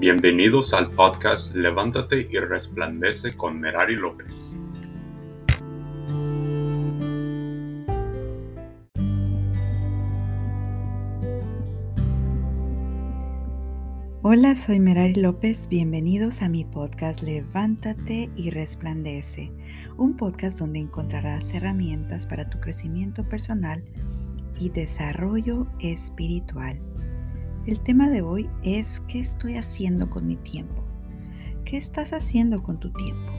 Bienvenidos al podcast Levántate y Resplandece con Merari López. Hola, soy Merari López. Bienvenidos a mi podcast Levántate y Resplandece, un podcast donde encontrarás herramientas para tu crecimiento personal y desarrollo espiritual. El tema de hoy es ¿qué estoy haciendo con mi tiempo? ¿Qué estás haciendo con tu tiempo?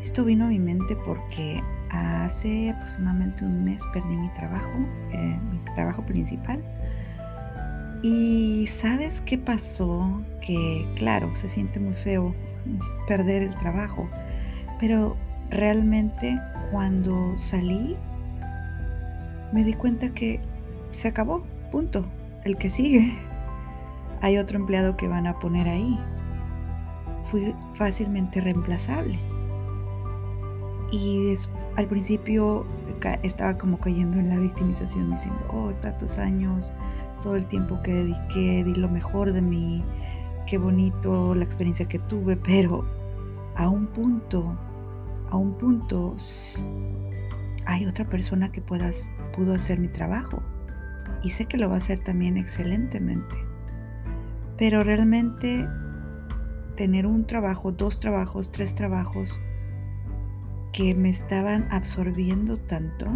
Esto vino a mi mente porque hace aproximadamente un mes perdí mi trabajo, eh, mi trabajo principal. Y sabes qué pasó? Que claro, se siente muy feo perder el trabajo, pero realmente cuando salí me di cuenta que se acabó, punto el que sigue. Hay otro empleado que van a poner ahí. Fui fácilmente reemplazable. Y al principio estaba como cayendo en la victimización, diciendo, oh, tantos años, todo el tiempo que dediqué, di lo mejor de mí, qué bonito la experiencia que tuve, pero a un punto, a un punto, hay otra persona que puedas, pudo hacer mi trabajo y sé que lo va a hacer también excelentemente. Pero realmente tener un trabajo, dos trabajos, tres trabajos que me estaban absorbiendo tanto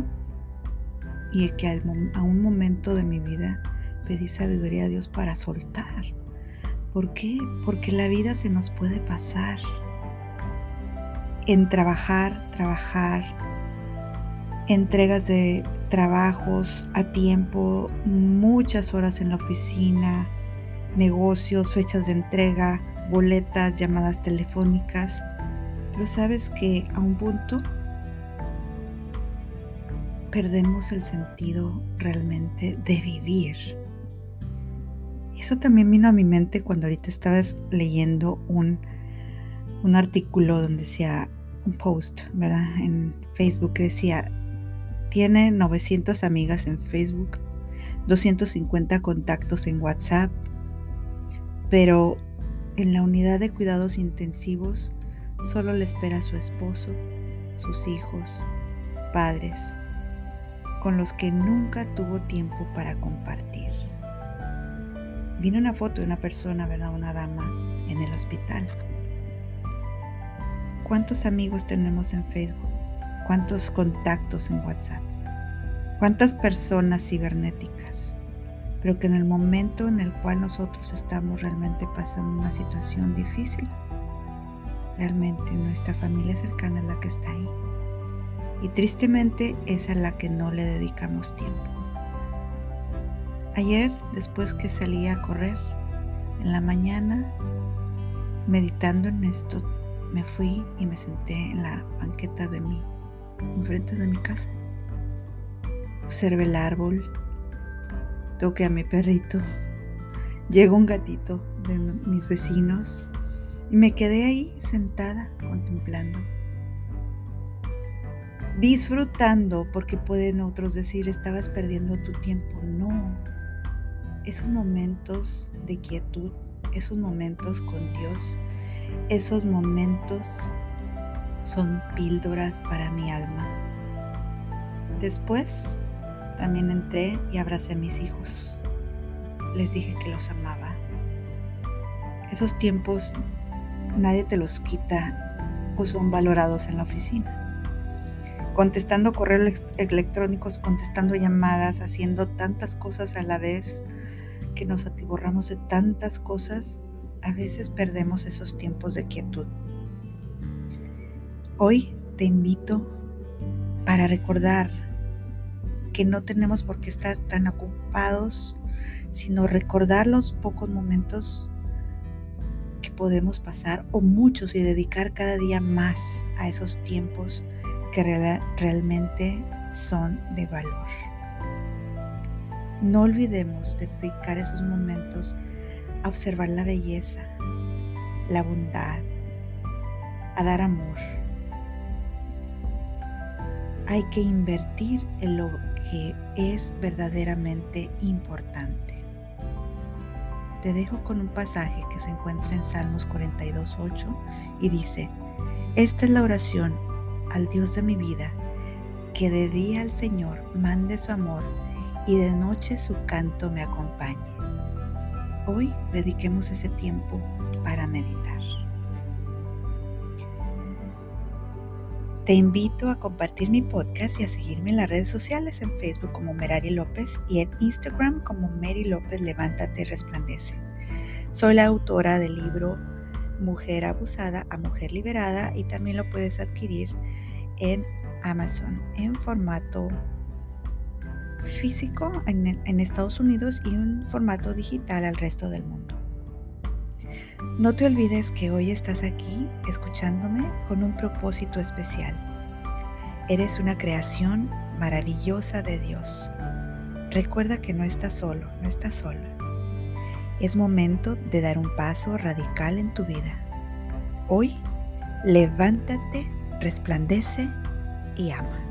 y que a un momento de mi vida pedí sabiduría a Dios para soltar. ¿Por qué? Porque la vida se nos puede pasar en trabajar, trabajar, entregas de trabajos a tiempo, muchas horas en la oficina, negocios, fechas de entrega, boletas, llamadas telefónicas. Pero sabes que a un punto perdemos el sentido realmente de vivir. Eso también vino a mi mente cuando ahorita estabas leyendo un, un artículo donde decía, un post, ¿verdad? En Facebook que decía, tiene 900 amigas en Facebook, 250 contactos en WhatsApp, pero en la unidad de cuidados intensivos solo le espera su esposo, sus hijos, padres, con los que nunca tuvo tiempo para compartir. Vino una foto de una persona, ¿verdad? Una dama en el hospital. ¿Cuántos amigos tenemos en Facebook? ¿Cuántos contactos en WhatsApp? ¿Cuántas personas cibernéticas? Pero que en el momento en el cual nosotros estamos realmente pasando una situación difícil, realmente nuestra familia cercana es la que está ahí. Y tristemente es a la que no le dedicamos tiempo. Ayer, después que salí a correr, en la mañana, meditando en esto, me fui y me senté en la banqueta de mí enfrente de mi casa. Observe el árbol, toque a mi perrito, llegó un gatito de mis vecinos y me quedé ahí sentada contemplando, disfrutando, porque pueden otros decir, estabas perdiendo tu tiempo. No, esos momentos de quietud, esos momentos con Dios, esos momentos son píldoras para mi alma. Después también entré y abracé a mis hijos. Les dije que los amaba. Esos tiempos nadie te los quita o son valorados en la oficina. Contestando correos electrónicos, contestando llamadas, haciendo tantas cosas a la vez que nos atiborramos de tantas cosas, a veces perdemos esos tiempos de quietud. Hoy te invito para recordar que no tenemos por qué estar tan ocupados, sino recordar los pocos momentos que podemos pasar o muchos y dedicar cada día más a esos tiempos que realmente son de valor. No olvidemos dedicar esos momentos a observar la belleza, la bondad, a dar amor hay que invertir en lo que es verdaderamente importante. te dejo con un pasaje que se encuentra en Salmos 42.8 y dice, esta es la oración al Dios de mi vida, que de día al Señor mande su amor y de noche su canto me acompañe. Hoy dediquemos ese tiempo para meditar. Te invito a compartir mi podcast y a seguirme en las redes sociales, en Facebook como Merari López y en Instagram como Mary López Levántate y Resplandece. Soy la autora del libro Mujer Abusada a Mujer Liberada y también lo puedes adquirir en Amazon en formato físico en, en Estados Unidos y un formato digital al resto del mundo. No te olvides que hoy estás aquí escuchándome con un propósito especial. Eres una creación maravillosa de Dios. Recuerda que no estás solo, no estás sola. Es momento de dar un paso radical en tu vida. Hoy, levántate, resplandece y ama.